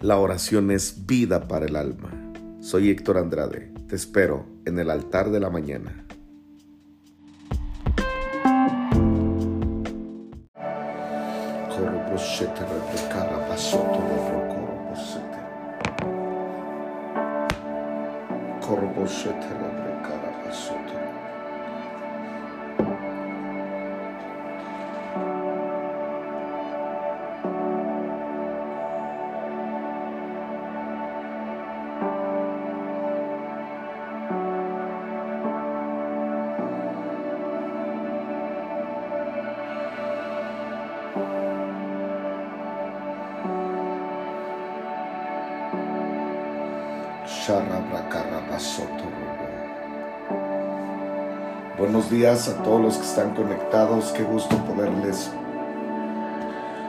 La oración es vida para el alma. Soy Héctor Andrade. Te espero en el altar de la mañana. A todos los que están conectados. Qué gusto poderles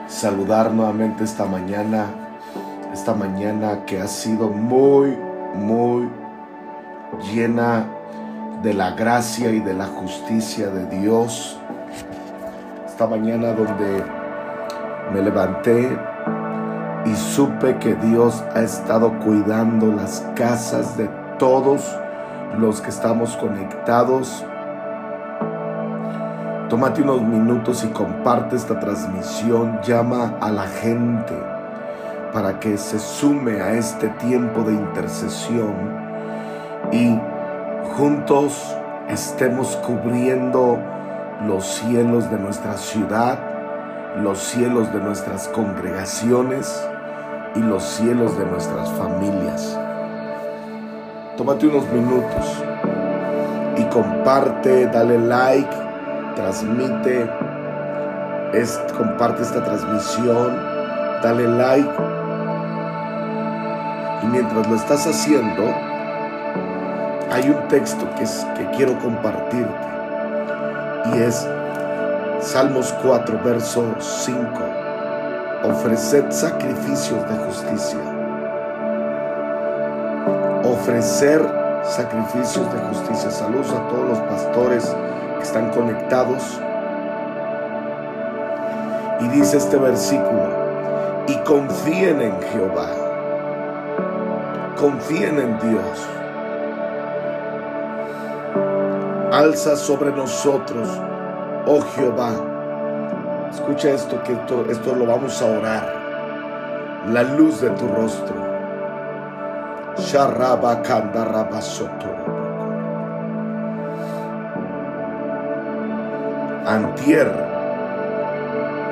saludar nuevamente esta mañana. Esta mañana que ha sido muy, muy llena de la gracia y de la justicia de Dios. Esta mañana donde me levanté y supe que Dios ha estado cuidando las casas de todos los que estamos conectados. Tómate unos minutos y comparte esta transmisión. Llama a la gente para que se sume a este tiempo de intercesión y juntos estemos cubriendo los cielos de nuestra ciudad, los cielos de nuestras congregaciones y los cielos de nuestras familias. Tómate unos minutos y comparte, dale like, transmite, es, comparte esta transmisión, dale like. Y mientras lo estás haciendo, hay un texto que, es, que quiero compartirte y es Salmos 4, verso 5 ofreced sacrificios de justicia. Ofrecer sacrificios de justicia. Saludos a todos los pastores que están conectados. Y dice este versículo, y confíen en Jehová. Confíen en Dios. Alza sobre nosotros, oh Jehová, Escucha esto, que esto, lo vamos a orar. La luz de tu rostro. Antier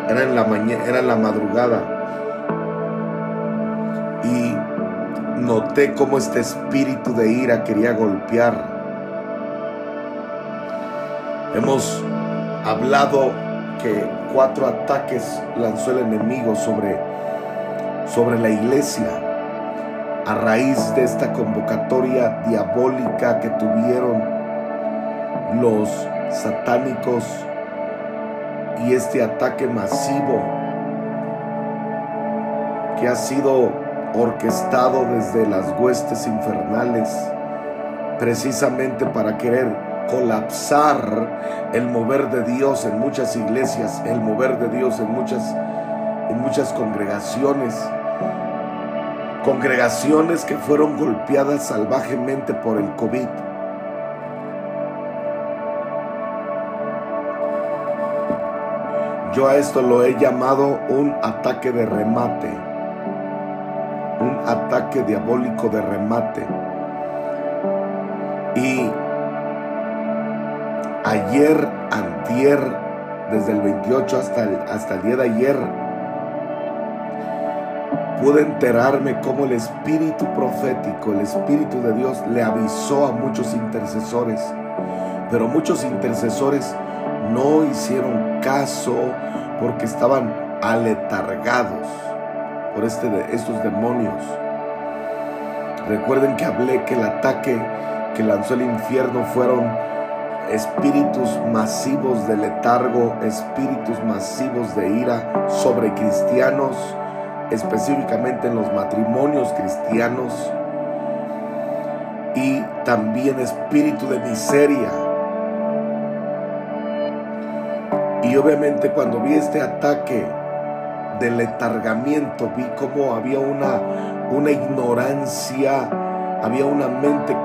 era en la mañana, era en la madrugada y noté cómo este espíritu de ira quería golpear. Hemos hablado que cuatro ataques lanzó el enemigo sobre, sobre la iglesia a raíz de esta convocatoria diabólica que tuvieron los satánicos y este ataque masivo que ha sido orquestado desde las huestes infernales precisamente para querer colapsar el mover de Dios en muchas iglesias, el mover de Dios en muchas, en muchas congregaciones. Congregaciones que fueron golpeadas salvajemente por el COVID. Yo a esto lo he llamado un ataque de remate, un ataque diabólico de remate. Y ayer, antier, desde el 28 hasta el, hasta el día de ayer, pude enterarme cómo el espíritu profético, el espíritu de Dios le avisó a muchos intercesores, pero muchos intercesores no hicieron caso porque estaban aletargados por este, estos demonios. Recuerden que hablé que el ataque que lanzó el infierno fueron espíritus masivos de letargo, espíritus masivos de ira sobre cristianos, específicamente en los matrimonios cristianos, y también espíritu de miseria. Y obviamente cuando vi este ataque de letargamiento, vi cómo había una, una ignorancia, había una mente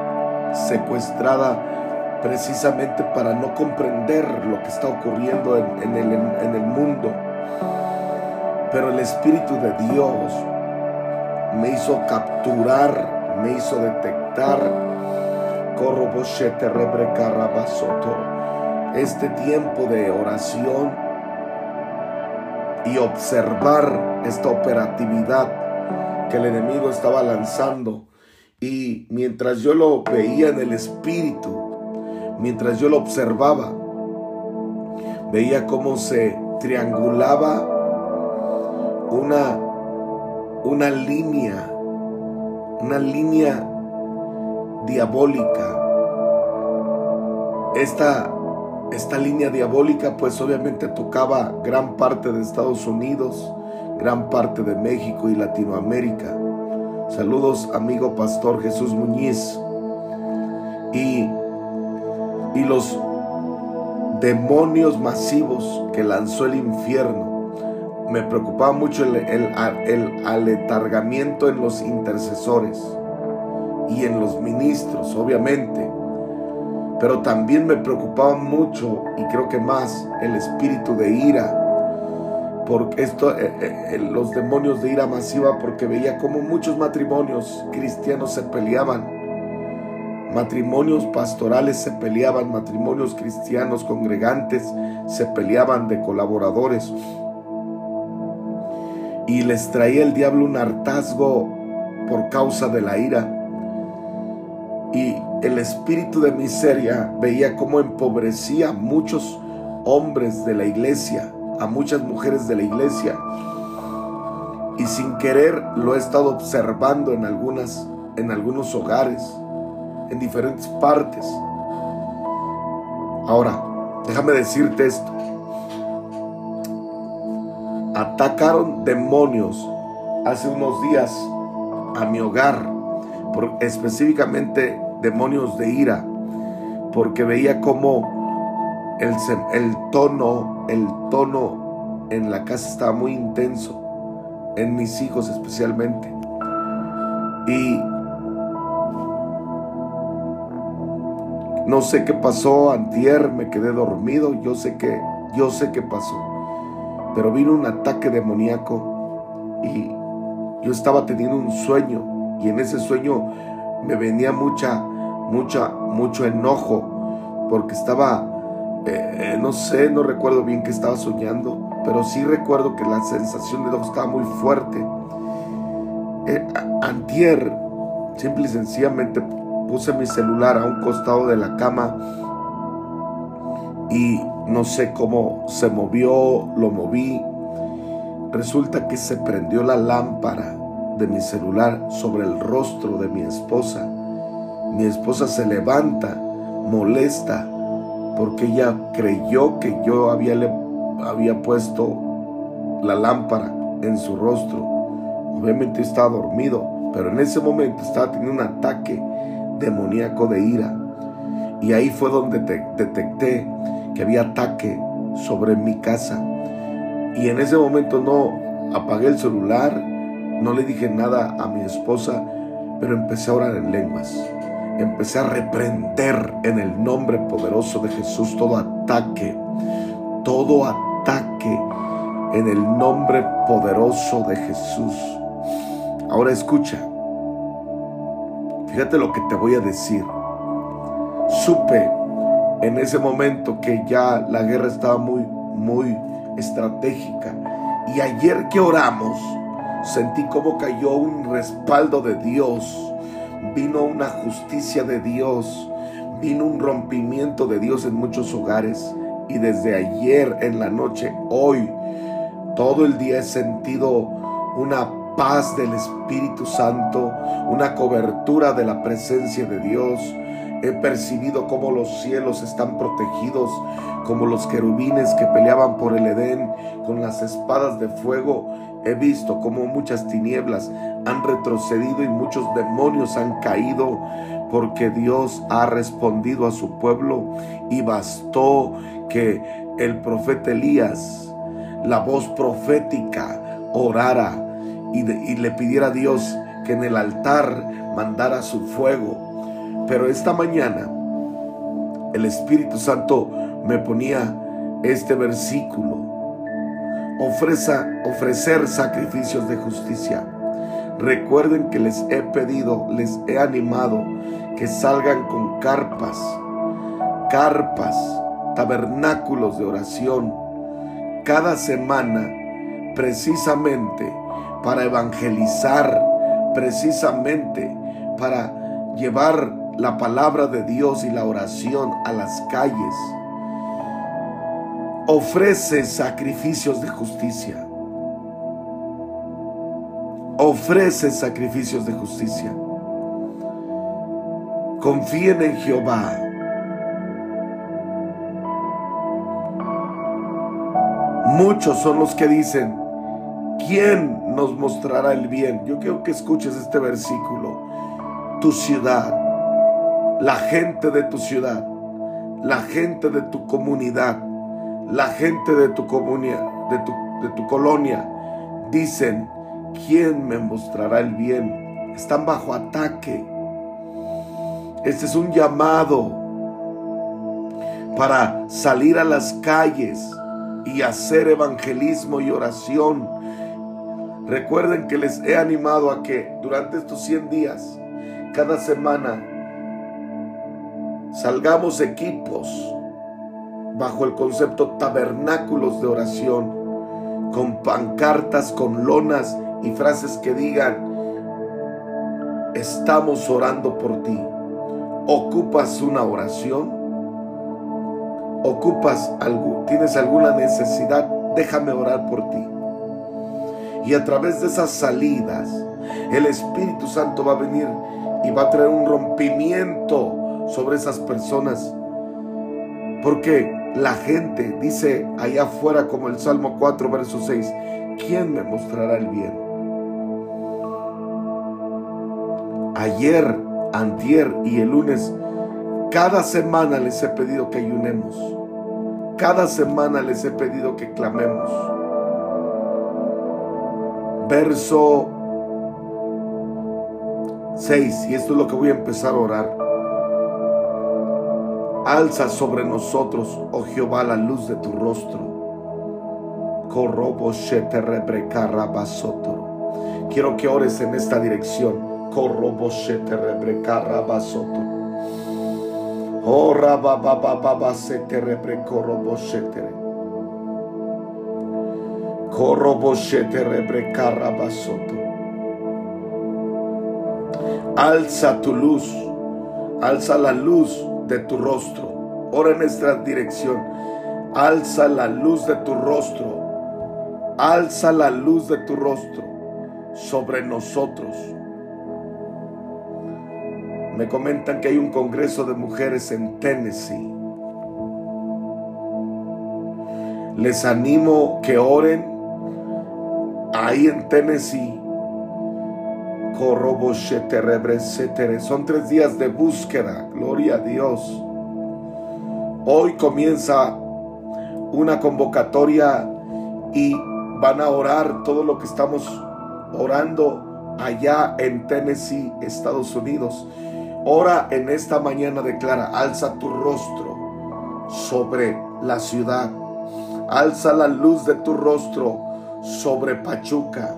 secuestrada precisamente para no comprender lo que está ocurriendo en, el, en el mundo. Pero el Espíritu de Dios me hizo capturar, me hizo detectar. Este tiempo de oración y observar esta operatividad que el enemigo estaba lanzando. Y mientras yo lo veía en el espíritu, mientras yo lo observaba, veía cómo se triangulaba una, una línea, una línea diabólica. Esta esta línea diabólica pues obviamente tocaba gran parte de Estados Unidos, gran parte de México y Latinoamérica. Saludos amigo pastor Jesús Muñiz. Y, y los demonios masivos que lanzó el infierno. Me preocupaba mucho el, el, el aletargamiento en los intercesores y en los ministros, obviamente pero también me preocupaba mucho y creo que más el espíritu de ira, porque esto, eh, eh, los demonios de ira masiva, porque veía como muchos matrimonios cristianos se peleaban, matrimonios pastorales se peleaban, matrimonios cristianos congregantes se peleaban de colaboradores. Y les traía el diablo un hartazgo por causa de la ira y el espíritu de miseria veía cómo empobrecía a muchos hombres de la iglesia, a muchas mujeres de la iglesia. Y sin querer lo he estado observando en algunas en algunos hogares, en diferentes partes. Ahora, déjame decirte esto. Atacaron demonios hace unos días a mi hogar específicamente demonios de ira, porque veía como el, el tono, el tono en la casa estaba muy intenso, en mis hijos especialmente. Y no sé qué pasó, antier me quedé dormido, yo sé que, yo sé qué pasó, pero vino un ataque demoníaco y yo estaba teniendo un sueño y en ese sueño me venía mucha, mucha, mucho enojo porque estaba, eh, eh, no sé, no recuerdo bien qué estaba soñando, pero sí recuerdo que la sensación de enojo estaba muy fuerte. Eh, antier, simple y sencillamente puse mi celular a un costado de la cama y no sé cómo se movió, lo moví. Resulta que se prendió la lámpara de mi celular sobre el rostro de mi esposa. Mi esposa se levanta, molesta, porque ella creyó que yo había, le, había puesto la lámpara en su rostro. Obviamente estaba dormido, pero en ese momento estaba teniendo un ataque demoníaco de ira. Y ahí fue donde detecté que había ataque sobre mi casa. Y en ese momento no apagué el celular, no le dije nada a mi esposa, pero empecé a orar en lenguas. Empecé a reprender en el nombre poderoso de Jesús todo ataque, todo ataque en el nombre poderoso de Jesús. Ahora escucha, fíjate lo que te voy a decir. Supe en ese momento que ya la guerra estaba muy, muy estratégica. Y ayer que oramos, Sentí como cayó un respaldo de Dios. Vino una justicia de Dios. Vino un rompimiento de Dios en muchos hogares. Y desde ayer en la noche, hoy, todo el día he sentido una paz del Espíritu Santo, una cobertura de la presencia de Dios. He percibido cómo los cielos están protegidos, como los querubines que peleaban por el Edén con las espadas de fuego He visto cómo muchas tinieblas han retrocedido y muchos demonios han caído porque Dios ha respondido a su pueblo y bastó que el profeta Elías, la voz profética, orara y, le pidiera a Dios que en el altar mandara su fuego. Pero esta mañana el Espíritu Santo me ponía este versículo. Ofreza, ofrecer sacrificios de justicia. Recuerden que les he pedido, les he animado que salgan con carpas, carpas, tabernáculos de oración cada semana precisamente para evangelizar, precisamente para llevar la palabra de Dios y la oración a las calles. Ofrece sacrificios de justicia. Ofrece sacrificios de justicia. Confíen en Jehová. Muchos son los que dicen, ¿quién nos mostrará el bien? Yo quiero que escuches este versículo. Tu ciudad, la gente de tu ciudad, la gente de tu comunidad, la gente de tu comunidad, de tu, de tu colonia, dicen, ¿quién me mostrará el bien? Están bajo ataque. Este es un llamado para salir a las calles y hacer evangelismo y oración. Recuerden que les he animado a que durante estos 100 días, cada semana, salgamos equipos bajo el concepto tabernáculos de oración, con pancartas, con lonas y frases que digan, estamos orando por ti. ¿Ocupas una oración? ocupas algo, tienes alguna necesidad, déjame orar por ti. Y a través de esas salidas, el Espíritu Santo va a venir y va a traer un rompimiento sobre esas personas. Porque la gente dice allá afuera, como el Salmo 4, verso 6, ¿quién me mostrará el bien? Ayer, antier y el lunes cada semana les he pedido que ayunemos. Cada semana les he pedido que clamemos. Verso 6, y esto es lo que voy a empezar a orar. Alza sobre nosotros, oh Jehová, la luz de tu rostro. Quiero que ores en esta dirección. Oh, rabababa se te rebrecorobosetere. Corroboshete rebrecarabasoto. Alza tu luz, alza la luz de tu rostro. Ora en nuestra dirección. Alza la luz de tu rostro. Alza la luz de tu rostro sobre nosotros me comentan que hay un congreso de mujeres en Tennessee. Les animo que oren ahí en Tennessee. Son tres días de búsqueda. Gloria a Dios. Hoy comienza una convocatoria y van a orar todo lo que estamos orando allá en Tennessee, Estados Unidos. Ora en esta mañana, declara, alza tu rostro sobre la ciudad. Alza la luz de tu rostro sobre Pachuca.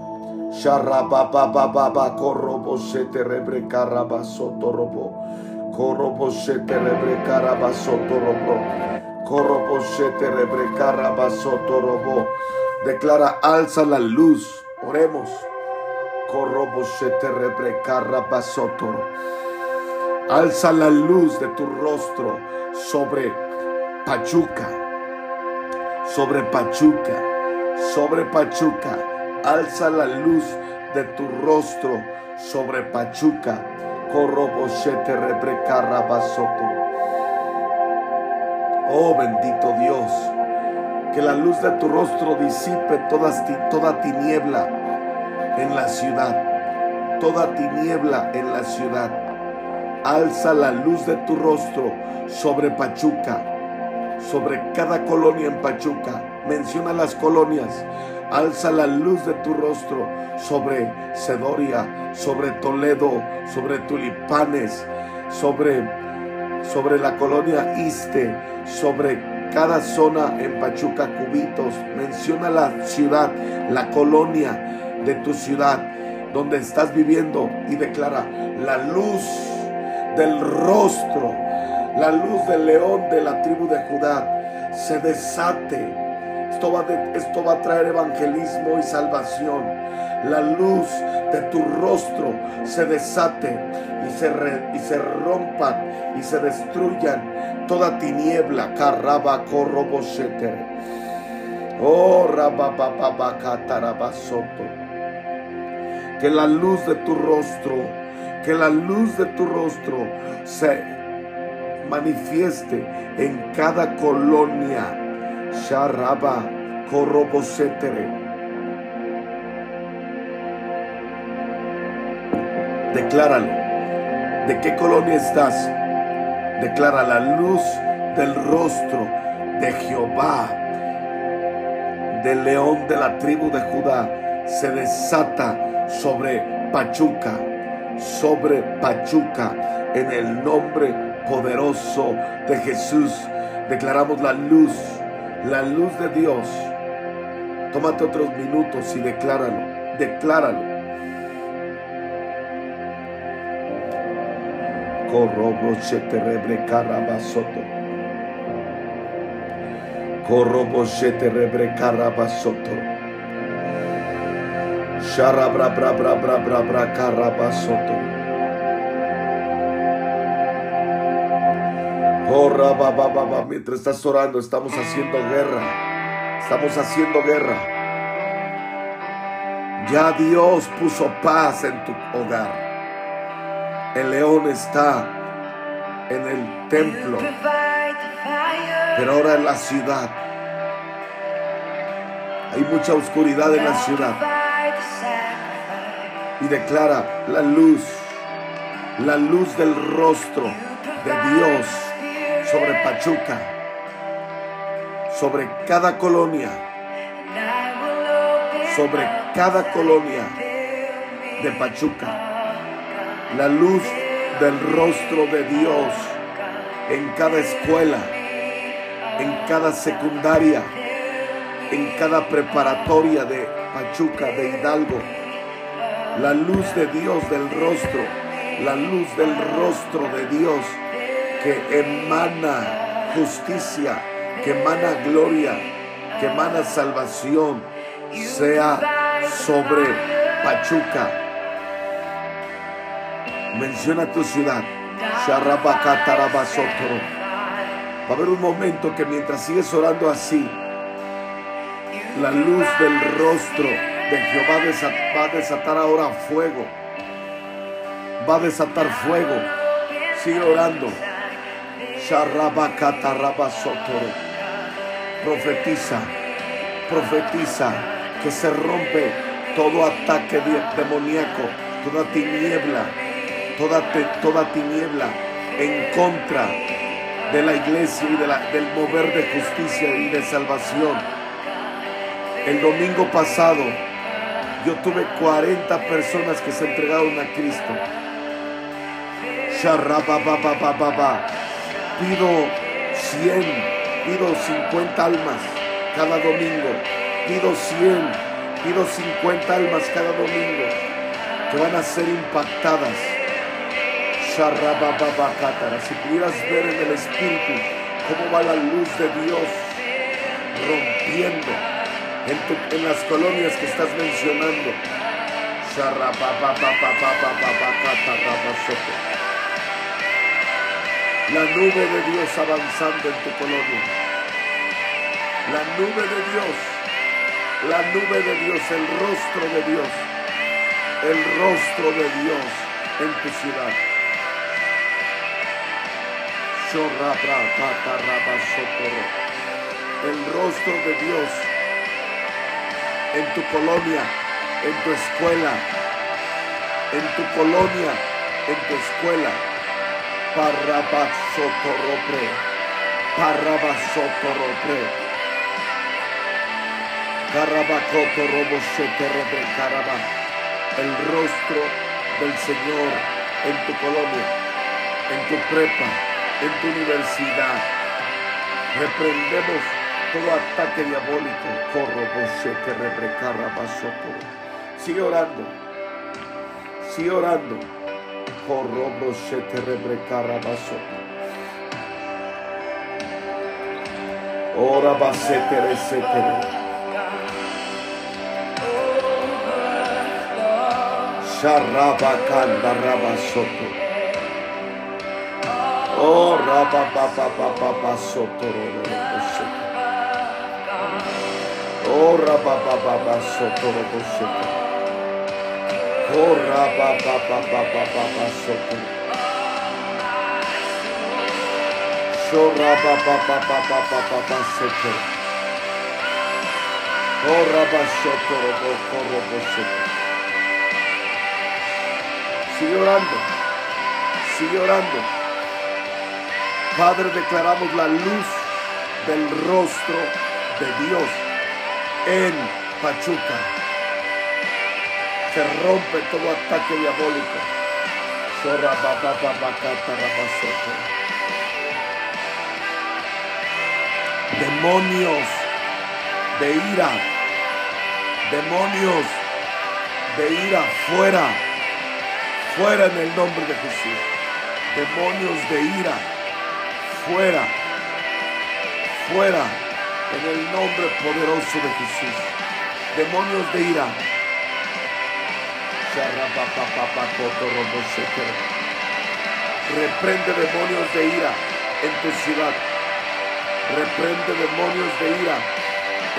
Sharababababa corrobosete rebrecarabasoto robo. Corrobosete rebrecarabasoto robo. Corrobosete rebrecarabasoto robo. Declara, alza la luz. Oremos. Corrobosete rebrecarabasoto robo. Alza la luz de tu rostro sobre Pachuca, sobre Pachuca, sobre Pachuca. Alza la luz de tu rostro sobre Pachuca. Oh bendito Dios, que la luz de tu rostro disipe toda, toda tiniebla en la ciudad, toda tiniebla en la ciudad alza la luz de tu rostro sobre Pachuca, sobre cada colonia en Pachuca. Menciona las colonias. Alza la luz de tu rostro sobre Sedoria, sobre Toledo, sobre Tulipanes, sobre, sobre la colonia Iste, sobre cada zona en Pachuca, Cubitos. Menciona la ciudad, la colonia de tu ciudad donde estás viviendo y declara la luz del rostro, la luz del león de la tribu de Judá se desate. Esto va, esto va a traer evangelismo y salvación. La luz de tu rostro se desate y se, y se rompan y se destruyan toda tiniebla. Carraba Oh, rabababacatarabasoto que la luz de tu rostro, que la luz de tu rostro se manifieste en cada colonia. Sharaba Korobosetere. Decláralo. ¿De qué colonia estás? Declara la luz del rostro de Jehová, del león de la tribu de Judá, se desata sobre Pachuca, sobre Pachuca, en el nombre poderoso de Jesús. Declaramos la luz, la luz de Dios. Tómate otros minutos y decláralo, decláralo. Corrobo rebre carabasoto. Corrobo rebre carabasoto. Sharabra bra bra bra bra bra carabasoto. Oh, Mientras estás orando, estamos haciendo guerra. Estamos haciendo guerra. Ya Dios puso paz en tu hogar. El león está en el templo. Pero ahora en la ciudad. Hay mucha oscuridad en la ciudad y declara la luz, la luz del rostro de Dios sobre Pachuca, sobre cada colonia, sobre cada colonia de Pachuca. La luz del rostro de Dios en cada escuela, en cada secundaria, en cada preparatoria de Pachuca, de Hidalgo la luz de Dios del rostro, la luz del rostro de Dios que emana justicia, que emana gloria, que emana salvación, sea sobre Pachuca. Menciona tu ciudad. Va a haber un momento que mientras sigues orando así, la luz del rostro de Jehová va a desatar ahora fuego. Va a desatar fuego. Sigue orando. Profetiza, profetiza que se rompe todo ataque demoníaco, toda tiniebla, toda, toda tiniebla en contra de la iglesia y del mover de justicia y de salvación. El domingo pasado yo tuve 40 personas que se entregaron a Cristo. Pido 100, pido 50 almas cada domingo. Pido 100, pido 50 almas cada domingo que van a ser impactadas. Si pudieras ver en el Espíritu cómo va la luz de Dios rompiendo en, las colonias que estás mencionando. La nube de Dios avanzando en tu colonia. La nube de Dios. La nube de Dios, el rostro de Dios. El rostro de Dios en tu ciudad. El rostro de Dios en tu colonia, en tu escuela, en tu colonia, en tu escuela. Parrabasotorropre. Parabasotorobre. Carabacoto robo rebre caraba. El rostro del Señor en tu colonia, en tu prepa, en tu universidad. Reprendemos todo ataque diabólico. Corro rebre carabasoto. Sigue orando. Sigue orando. Ora va setere. Sharaba kanda rabasoto. Oh raba ba ba ba ba ba soto robo soto. Oh raba ba ba ba soto robo soto. Oh pa pa pa pa sete. Sigue orando. Sigue orando. Padre, declaramos la luz del rostro de Dios en Pachuca. Se rompe todo ataque diabólico. Demonios de ira, demonios de ira fuera, fuera en el nombre de Jesús, demonios de ira fuera, fuera en el nombre poderoso de Jesús, demonios de ira. Reprende demonios de ira en tu ciudad Reprende demonios de ira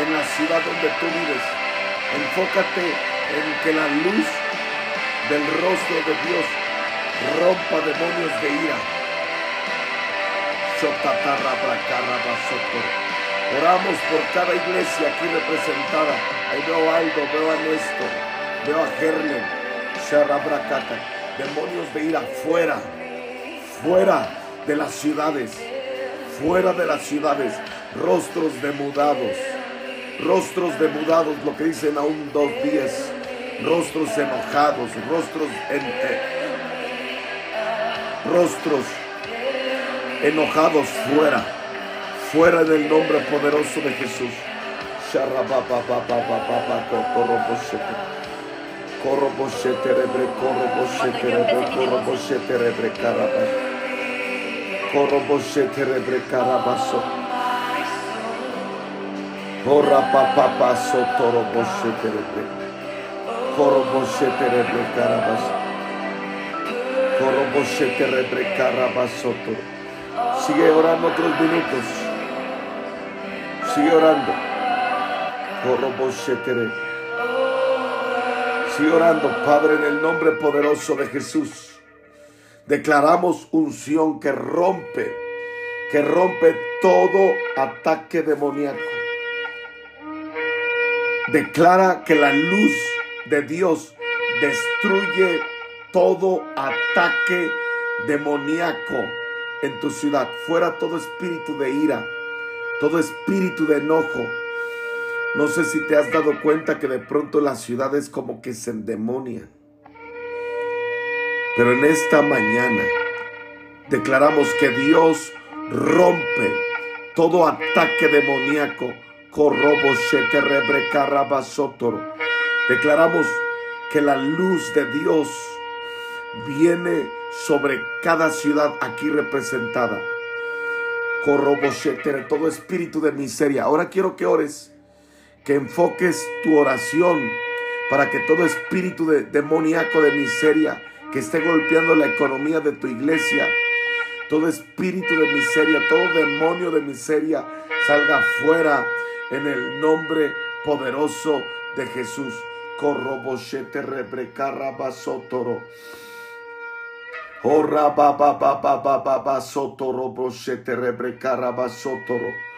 en la ciudad donde tú vives. Enfócate en que la luz del rostro de Dios rompa demonios de ira. Oramos por cada iglesia aquí representada. Ahí veo a Aldo, veo a Néstor, veo a Gerlen. Demonios de ira fuera, fuera de las ciudades fuera de las ciudades, rostros demudados, rostros demudados, lo que dicen aún dos días, rostros enojados, rostros en, eh, rostros enojados fuera, fuera del nombre poderoso de Jesús corro boshete rebre corro boshete rebre corro boshete rebre carabas corro boshete rebre carabaso corra papá paso toro boshete rebre. Corro boshete rebre carabas corro rebre carabaso toro. Sigue orando otros minutos. Sigue orando. Corro boshete rebre. Orando, Padre, en el nombre poderoso de Jesús. Declaramos unción que rompe, que rompe todo ataque demoníaco. Declara que la luz de Dios destruye todo ataque demoníaco en tu ciudad. Fuera todo espíritu de ira, todo espíritu de enojo. No sé si te has dado cuenta que de pronto las ciudades como que se endemonian. Pero en esta mañana declaramos que Dios rompe todo ataque demoníaco. Declaramos que la luz de Dios viene sobre cada ciudad aquí representada. Todo espíritu de miseria. Ahora quiero que ores, que enfoques tu oración para que todo espíritu de, demoníaco de miseria que esté golpeando la economía de tu iglesia. Todo espíritu de miseria, todo demonio de miseria salga fuera en el nombre poderoso de Jesús. Corroboshete rebrecarabasotoro. Ora ba ba ba ba ba ba sotoro boshete rebrecarabasotoro.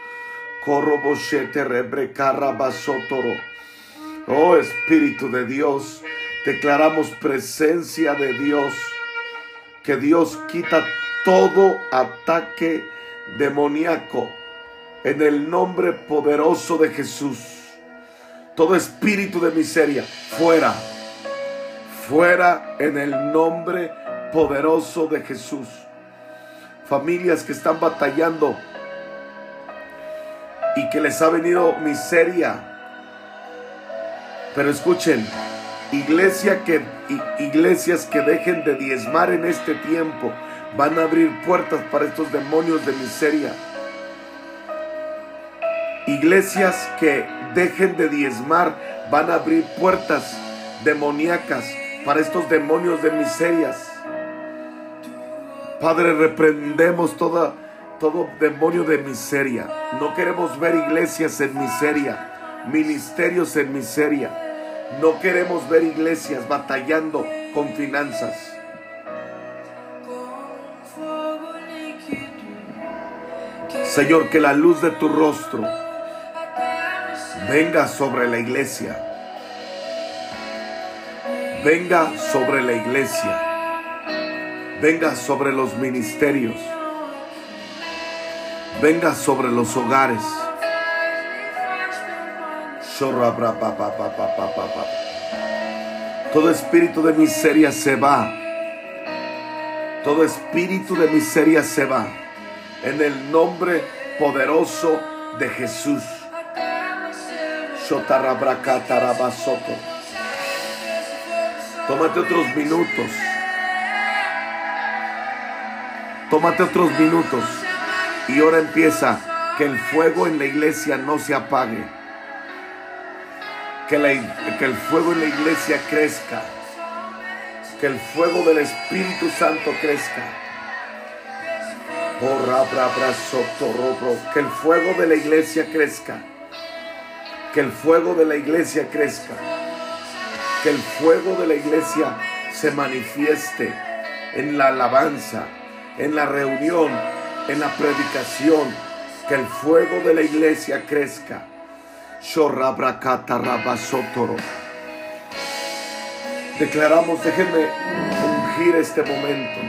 Oh Espíritu de Dios, Declaramos presencia de Dios, que Dios quita todo ataque demoníaco en el nombre poderoso de Jesús. Todo espíritu de miseria, fuera, fuera en el nombre poderoso de Jesús. Familias que están batallando y que les ha venido miseria. Pero escuchen, iglesia que, iglesias que dejen de diezmar en este tiempo van a abrir puertas para estos demonios de miseria. Iglesias que dejen de diezmar van a abrir puertas demoníacas para estos demonios de miserias. Padre, reprendemos toda, todo demonio de miseria. No queremos ver iglesias en miseria, ministerios en miseria. No queremos ver iglesias batallando con finanzas. Señor, que la luz de tu rostro venga sobre la iglesia. Venga sobre la iglesia. Venga sobre los ministerios. Venga sobre los hogares. Todo espíritu de miseria se va. Todo espíritu de miseria se va. En el nombre poderoso de Jesús. Tómate otros minutos. Tómate otros minutos. Y ahora empieza que el fuego en la iglesia no se apague. Que, que el fuego en la iglesia crezca. Que el fuego del Espíritu Santo crezca. Que el fuego de la iglesia crezca. Que el fuego de la iglesia crezca. Que el fuego de la iglesia se manifieste en la alabanza, en la reunión, en la predicación. Que el fuego de la iglesia crezca. Declaramos, déjenme ungir este momento.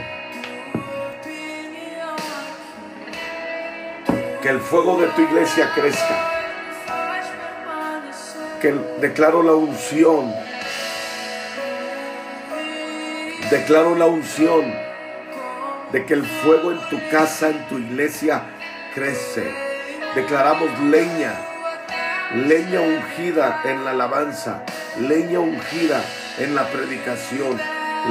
Que el fuego de tu iglesia crezca que declaro la unción. Declaro la unción de que el fuego en tu casa, en tu iglesia, crece. Declaramos leña, leña ungida en la alabanza, leña ungida en la predicación,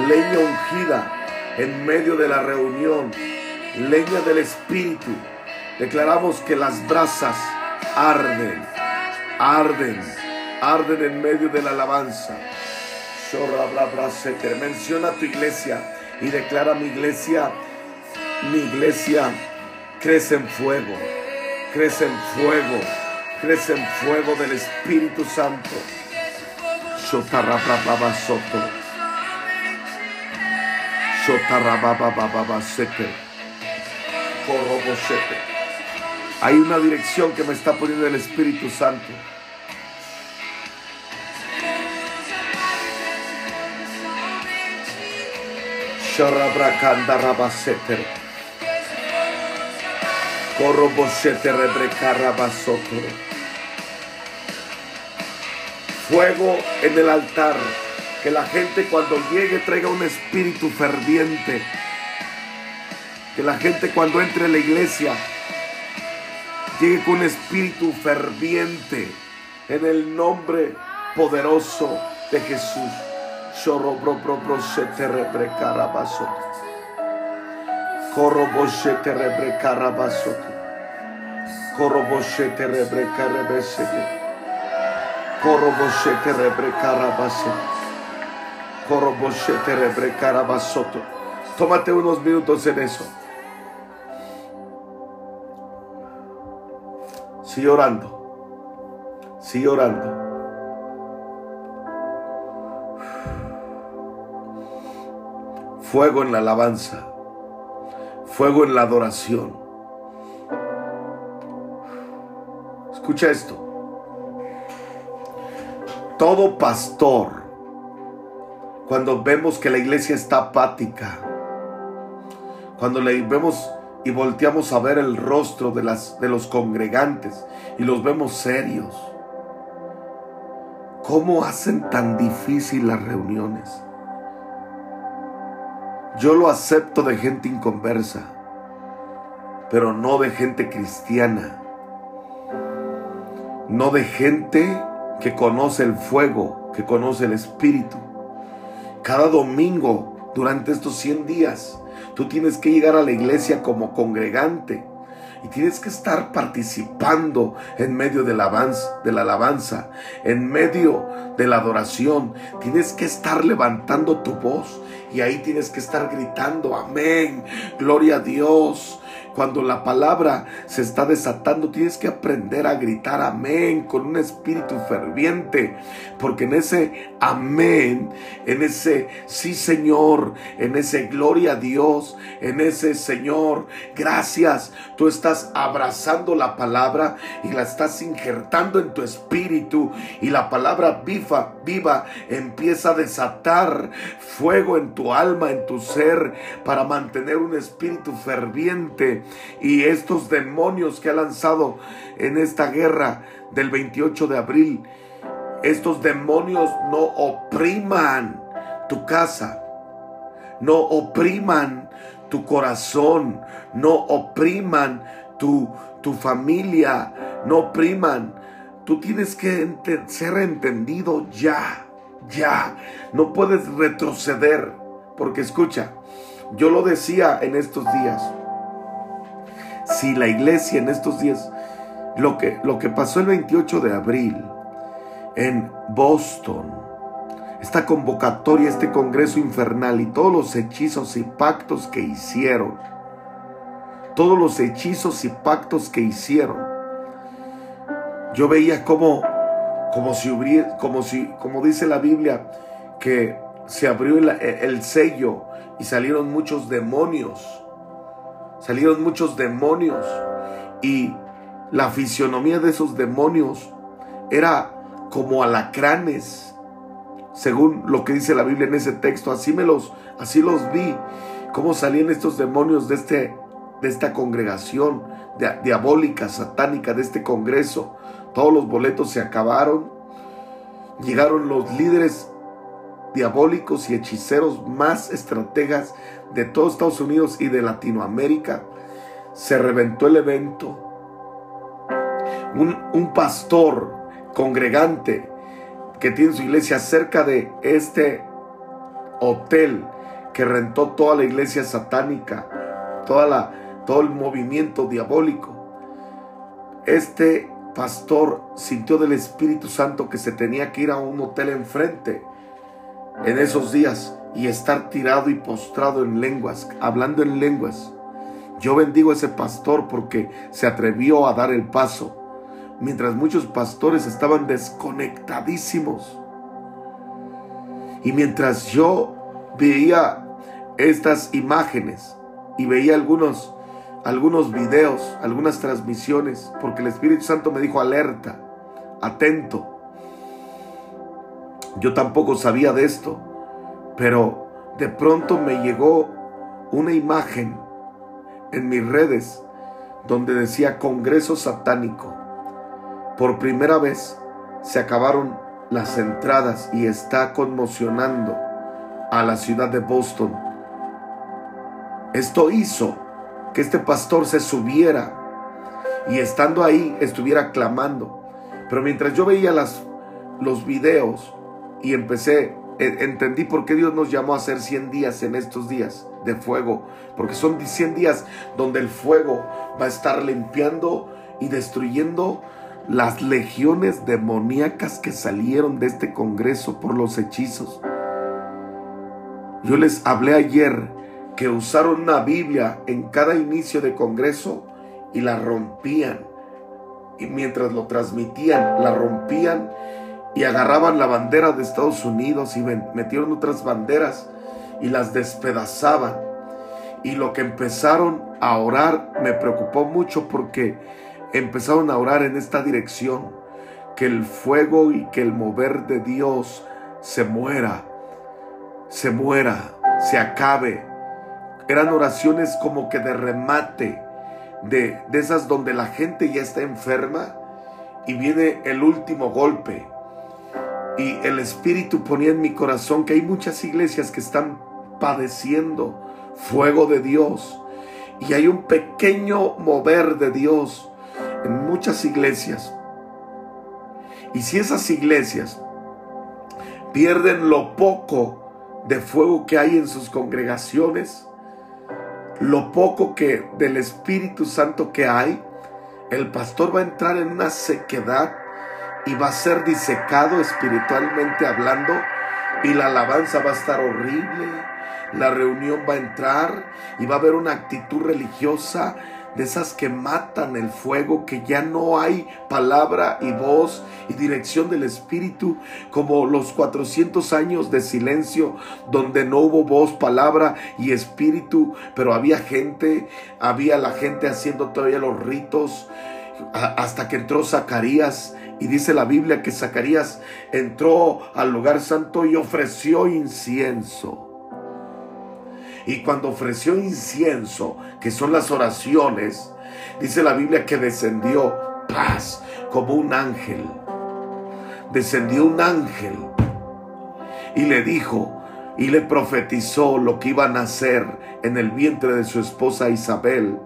leña ungida en medio de la reunión, leña del Espíritu. Declaramos que las brasas arden, arden arden en medio de la alabanza. Menciona tu iglesia y declara mi iglesia, mi iglesia crece en fuego, crece en fuego, crece en fuego del Espíritu Santo. Hay una dirección que me está poniendo el Espíritu Santo. Rabaseter. Fuego en el altar. Que la gente cuando llegue traiga un espíritu ferviente. Que la gente cuando entre a la iglesia llegue con un espíritu ferviente. En el nombre poderoso de Jesús. Bro bro se te rebre carabaso. Corro boshe te rebre carabaso. Corro boshe te rebre carabese. Corro boshe te rebre carabasoto. Tómate unos minutos en eso. Sigue orando. Sigue orando. fuego en la alabanza, fuego en la adoración. Escucha esto. Todo pastor, cuando vemos que la iglesia está apática, cuando le vemos y volteamos a ver el rostro de, las, de los congregantes y los vemos serios. ¿Cómo hacen tan difícil las reuniones? Yo lo acepto de gente inconversa, pero no de gente cristiana. No de gente que conoce el fuego, que conoce el espíritu. Cada domingo, durante estos 100 días, tú tienes que llegar a la iglesia como congregante y tienes que estar participando en medio de la, de la alabanza, en medio de la adoración. Tienes que estar levantando tu voz y ahí tienes que estar gritando, amén, gloria a Dios. Cuando la palabra se está desatando, tienes que aprender a gritar amén con un espíritu ferviente. Porque en ese amén, en ese sí Señor, en ese gloria a Dios, en ese Señor, gracias, tú estás abrazando la palabra y la estás injertando en tu espíritu. Y la palabra viva, viva empieza a desatar fuego en tu alma, en tu ser, para mantener un espíritu ferviente y estos demonios que ha lanzado en esta guerra del 28 de abril, estos demonios no opriman tu casa, no opriman tu corazón, no opriman tu, tu familia, no opriman. Tú tienes que ser entendido ya, ya. No puedes retroceder, porque escucha, yo lo decía en estos días si la iglesia en estos días, lo que, lo que pasó el 28 de abril en Boston, esta convocatoria, este congreso infernal y todos los hechizos y pactos que hicieron, todos los hechizos y pactos que hicieron, yo veía como, como si como si, como dice la Biblia, que se abrió el sello y salieron muchos demonios salieron muchos demonios y la fisionomía de esos demonios era como alacranes, según lo que dice la Biblia en ese texto. Así me los, así los vi, cómo salían estos demonios de este, de esta congregación diabólica, satánica, de este congreso. Todos los boletos se acabaron. Llegaron los líderes diabólicos y hechiceros más estrategas de todos Estados Unidos y de Latinoamérica. Se reventó el evento. Un, un pastor congregante que tiene su iglesia cerca de este hotel que rentó toda la iglesia satánica, toda la, todo el movimiento diabólico. Este pastor sintió del Espíritu Santo que se tenía que ir a un hotel enfrente en esos días y estar tirado y postrado en lenguas, hablando en lenguas. Yo bendigo a ese pastor porque se atrevió a dar el paso, mientras muchos pastores estaban desconectadísimos. Y mientras yo veía estas imágenes y veía algunos algunos videos, algunas transmisiones, porque el Espíritu Santo me dijo alerta, atento. Yo tampoco sabía de esto, pero de pronto me llegó una imagen en mis redes donde decía Congreso Satánico. Por primera vez se acabaron las entradas y está conmocionando a la ciudad de Boston. Esto hizo que este pastor se subiera y estando ahí estuviera clamando. Pero mientras yo veía las, los videos, y empecé, entendí por qué Dios nos llamó a hacer 100 días en estos días de fuego, porque son 100 días donde el fuego va a estar limpiando y destruyendo las legiones demoníacas que salieron de este congreso por los hechizos. Yo les hablé ayer que usaron una Biblia en cada inicio de congreso y la rompían. Y mientras lo transmitían, la rompían y agarraban la bandera de Estados Unidos y metieron otras banderas y las despedazaban. Y lo que empezaron a orar me preocupó mucho porque empezaron a orar en esta dirección, que el fuego y que el mover de Dios se muera, se muera, se acabe eran oraciones como que de remate, de, de esas donde la gente ya está enferma y viene el último golpe. Y el Espíritu ponía en mi corazón que hay muchas iglesias que están padeciendo fuego de Dios. Y hay un pequeño mover de Dios en muchas iglesias. Y si esas iglesias pierden lo poco de fuego que hay en sus congregaciones, lo poco que del Espíritu Santo que hay, el pastor va a entrar en una sequedad y va a ser disecado espiritualmente hablando y la alabanza va a estar horrible, la reunión va a entrar y va a haber una actitud religiosa de esas que matan el fuego, que ya no hay palabra y voz y dirección del Espíritu, como los 400 años de silencio, donde no hubo voz, palabra y Espíritu, pero había gente, había la gente haciendo todavía los ritos, hasta que entró Zacarías. Y dice la Biblia que Zacarías entró al lugar santo y ofreció incienso. Y cuando ofreció incienso, que son las oraciones, dice la Biblia que descendió paz como un ángel. Descendió un ángel y le dijo y le profetizó lo que iba a nacer en el vientre de su esposa Isabel.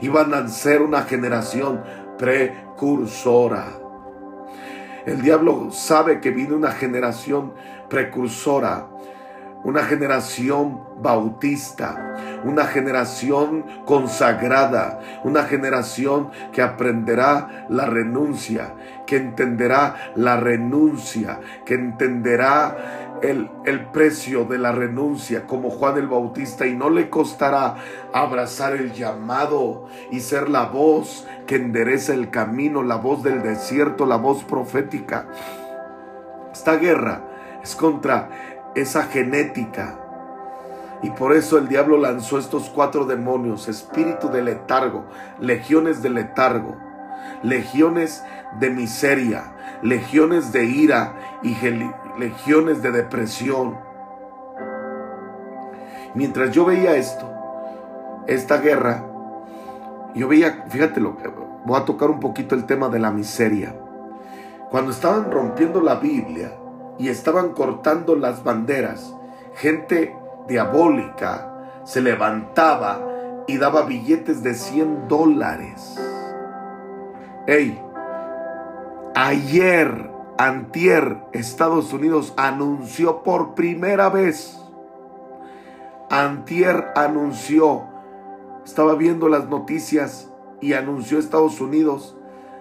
Iban a nacer una generación precursora. El diablo sabe que viene una generación precursora una generación bautista, una generación consagrada, una generación que aprenderá la renuncia, que entenderá la renuncia, que entenderá el, el, precio de la renuncia como Juan el Bautista y no le costará abrazar el llamado y ser la voz que endereza el camino, la voz del desierto, la voz profética. Esta guerra es contra esa genética. Y por eso el diablo lanzó estos cuatro demonios, espíritu de letargo, legiones de letargo, legiones de miseria, legiones de ira y legiones de depresión. Mientras yo veía esto, esta guerra, yo veía, fíjate lo que voy a tocar un poquito el tema de la miseria. Cuando estaban rompiendo la Biblia, y estaban cortando las banderas. Gente diabólica se levantaba y daba billetes de 100 dólares. Hey, ayer, antier, Estados Unidos anunció por primera vez. Antier anunció, estaba viendo las noticias y anunció Estados Unidos,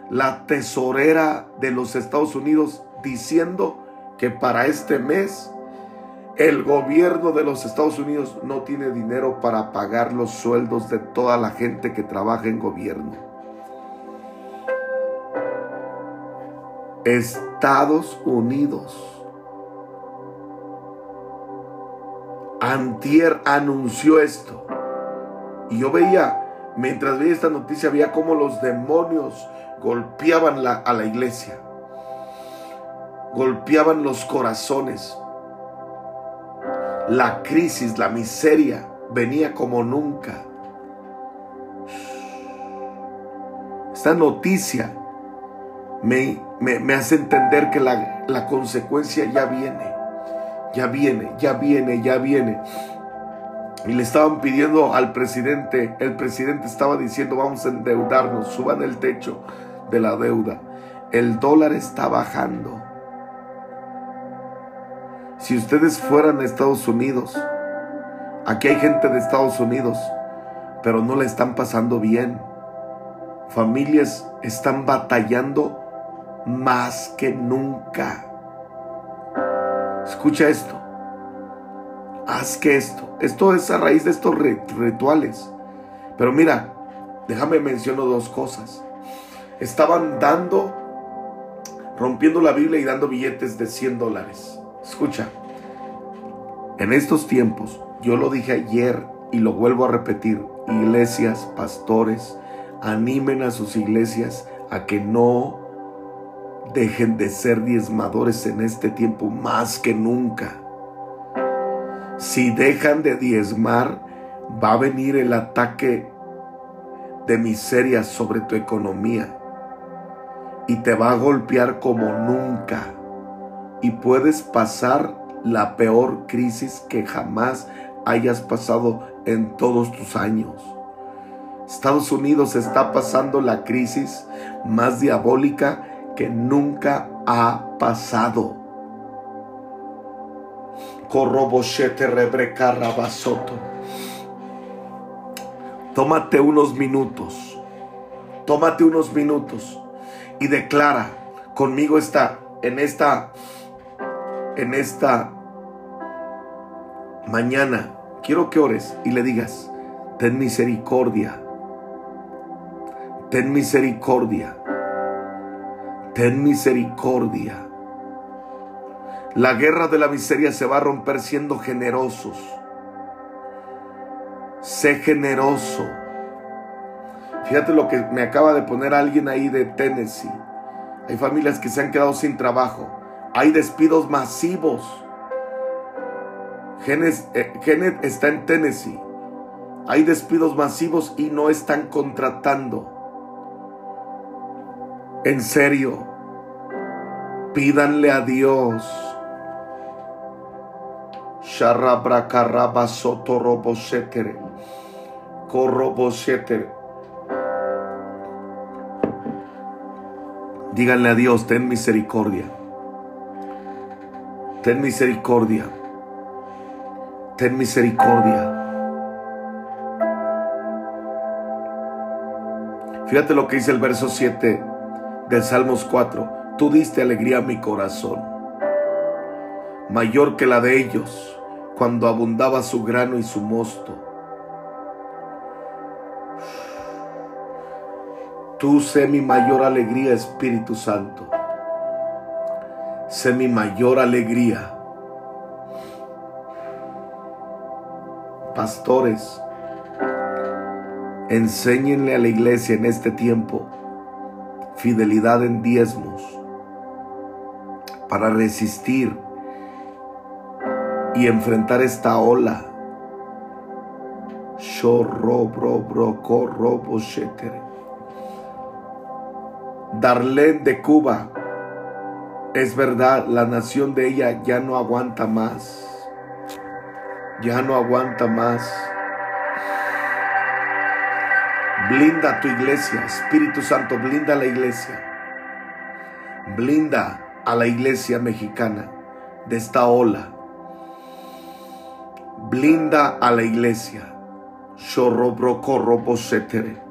la tesorera de los Estados Unidos, diciendo que para este mes el gobierno de los Estados Unidos no tiene dinero para pagar los sueldos de toda la gente que trabaja en gobierno. Estados Unidos. Antier anunció esto. Y yo veía, mientras veía esta noticia, veía cómo los demonios golpeaban a la iglesia golpeaban los corazones. La crisis, la miseria venía como nunca. Esta noticia me, me, hace entender que la, la consecuencia ya viene, ya viene, ya viene, ya viene. Y le estaban pidiendo al presidente, el presidente estaba diciendo, vamos a endeudarnos, suban el techo de la deuda. El dólar está bajando. Si ustedes fueran a Estados Unidos, aquí hay gente de Estados Unidos, pero no le están pasando bien. Familias están batallando más que nunca. Escucha esto. Haz que esto. Esto es a raíz de estos rituales. Pero mira, déjame mencionar dos cosas. Estaban dando, rompiendo la Biblia y dando billetes de 100 dólares. Escucha, en estos tiempos, yo lo dije ayer y lo vuelvo a repetir, iglesias, pastores, animen a sus iglesias a que no dejen de ser diezmadores en este tiempo más que nunca. Si dejan de diezmar, va a venir el ataque de miseria sobre tu economía y te va a golpear como nunca y puedes pasar la peor crisis que jamás hayas pasado en todos tus años. Estados Unidos está pasando la crisis más diabólica que nunca ha pasado. Tómate unos minutos. Tómate unos minutos y declara conmigo está en esta en esta mañana quiero que ores y le digas, ten misericordia, ten misericordia, ten misericordia. La guerra de la miseria se va a romper siendo generosos. Sé generoso. Fíjate lo que me acaba de poner alguien ahí de Tennessee. Hay familias que se han quedado sin trabajo. Hay despidos masivos. Eh, Kenneth, está en Tennessee. Hay despidos masivos y no están contratando. En serio, pídanle a Dios. Díganle a Dios, ten misericordia. Ten misericordia. Ten misericordia. Fíjate lo que dice el verso 7 del Salmos 4. Tú diste alegría a mi corazón, mayor que la de ellos, cuando abundaba su grano y su mosto. Tú sé mi mayor alegría, Espíritu Santo. Sé mi mayor alegría. Pastores, enséñenle a la iglesia en este tiempo fidelidad en diezmos para resistir y enfrentar esta ola. Darlene de Cuba, es verdad, la nación de ella ya no aguanta más. Ya no aguanta más. Blinda tu iglesia, Espíritu Santo, blinda la iglesia. Blinda a la iglesia mexicana de esta ola. Blinda a la iglesia. Shorrobrocorrobosetere.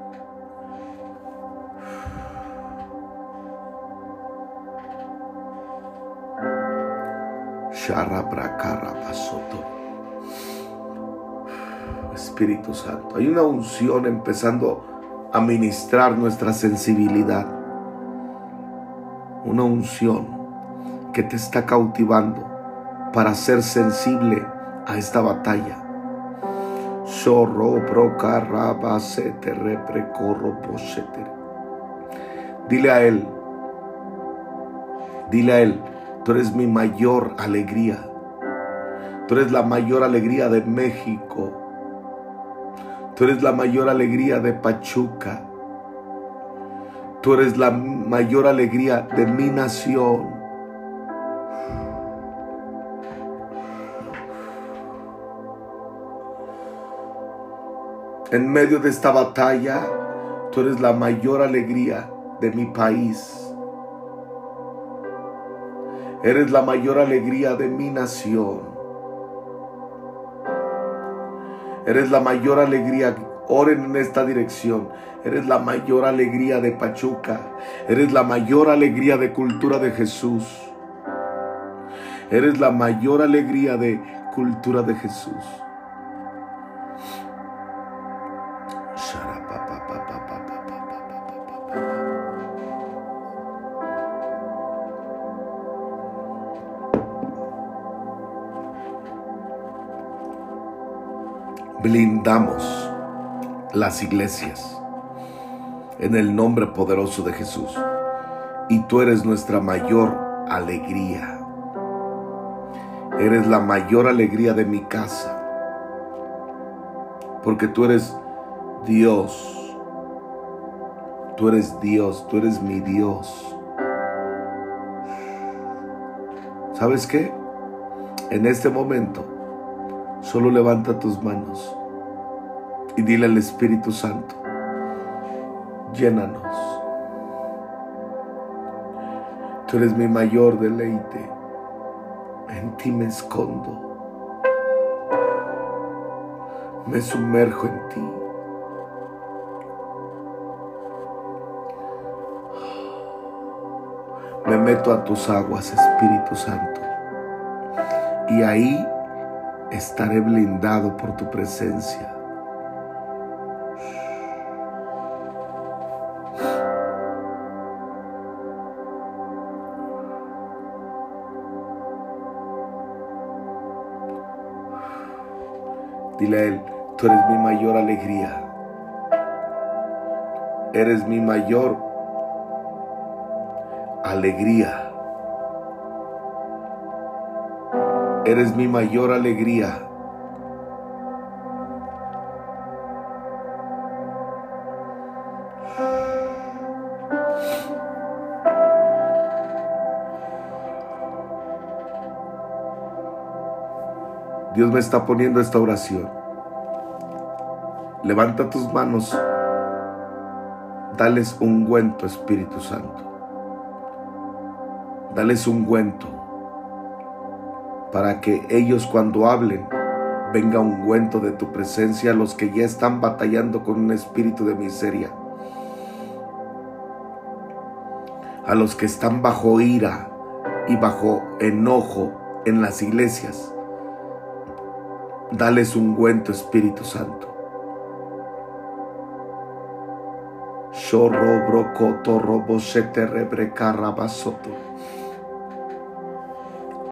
Espíritu Santo. Hay una unción empezando a ministrar nuestra sensibilidad. Una unción que te está cautivando para ser sensible a esta batalla. Dile a Él, dile a Él, Tú eres mi mayor alegría. Tú eres la mayor alegría de México. Tú eres la mayor alegría de Pachuca. Tú eres la mayor alegría de mi nación. En medio de esta batalla, tú eres la mayor alegría de mi país. Eres la mayor alegría de mi nación. Eres la mayor alegría. Oren en esta dirección. Eres la mayor alegría de Pachuca. Eres la mayor alegría de cultura de Jesús. Eres la mayor alegría de cultura de Jesús. Blindamos las iglesias en el nombre poderoso de Jesús. Y tú eres nuestra mayor alegría. Eres la mayor alegría de mi casa. porque tú eres Dios. Tú eres Dios, tú eres mi Dios. ¿Sabes qué? En este momento, solo levanta tus manos y dile al Espíritu Santo, llénanos. Tú eres mi mayor deleite. En ti me escondo. Me sumerjo en ti. Me meto a tus aguas, Espíritu Santo. Y ahí estaré blindado por tu presencia. Dile a Él, tú eres mi mayor alegría. Eres mi mayor alegría. Eres mi mayor alegría. Dios me está poniendo esta oración. Levanta tus manos. Dales un ungüento, Espíritu Santo. Dales un ungüento para que ellos cuando hablen venga un ungüento de tu presencia a los que ya están batallando con un espíritu de miseria. A los que están bajo ira y bajo enojo en las iglesias Dales ungüento, Espíritu Santo. Shorro brocoto robo rebre carabasoto.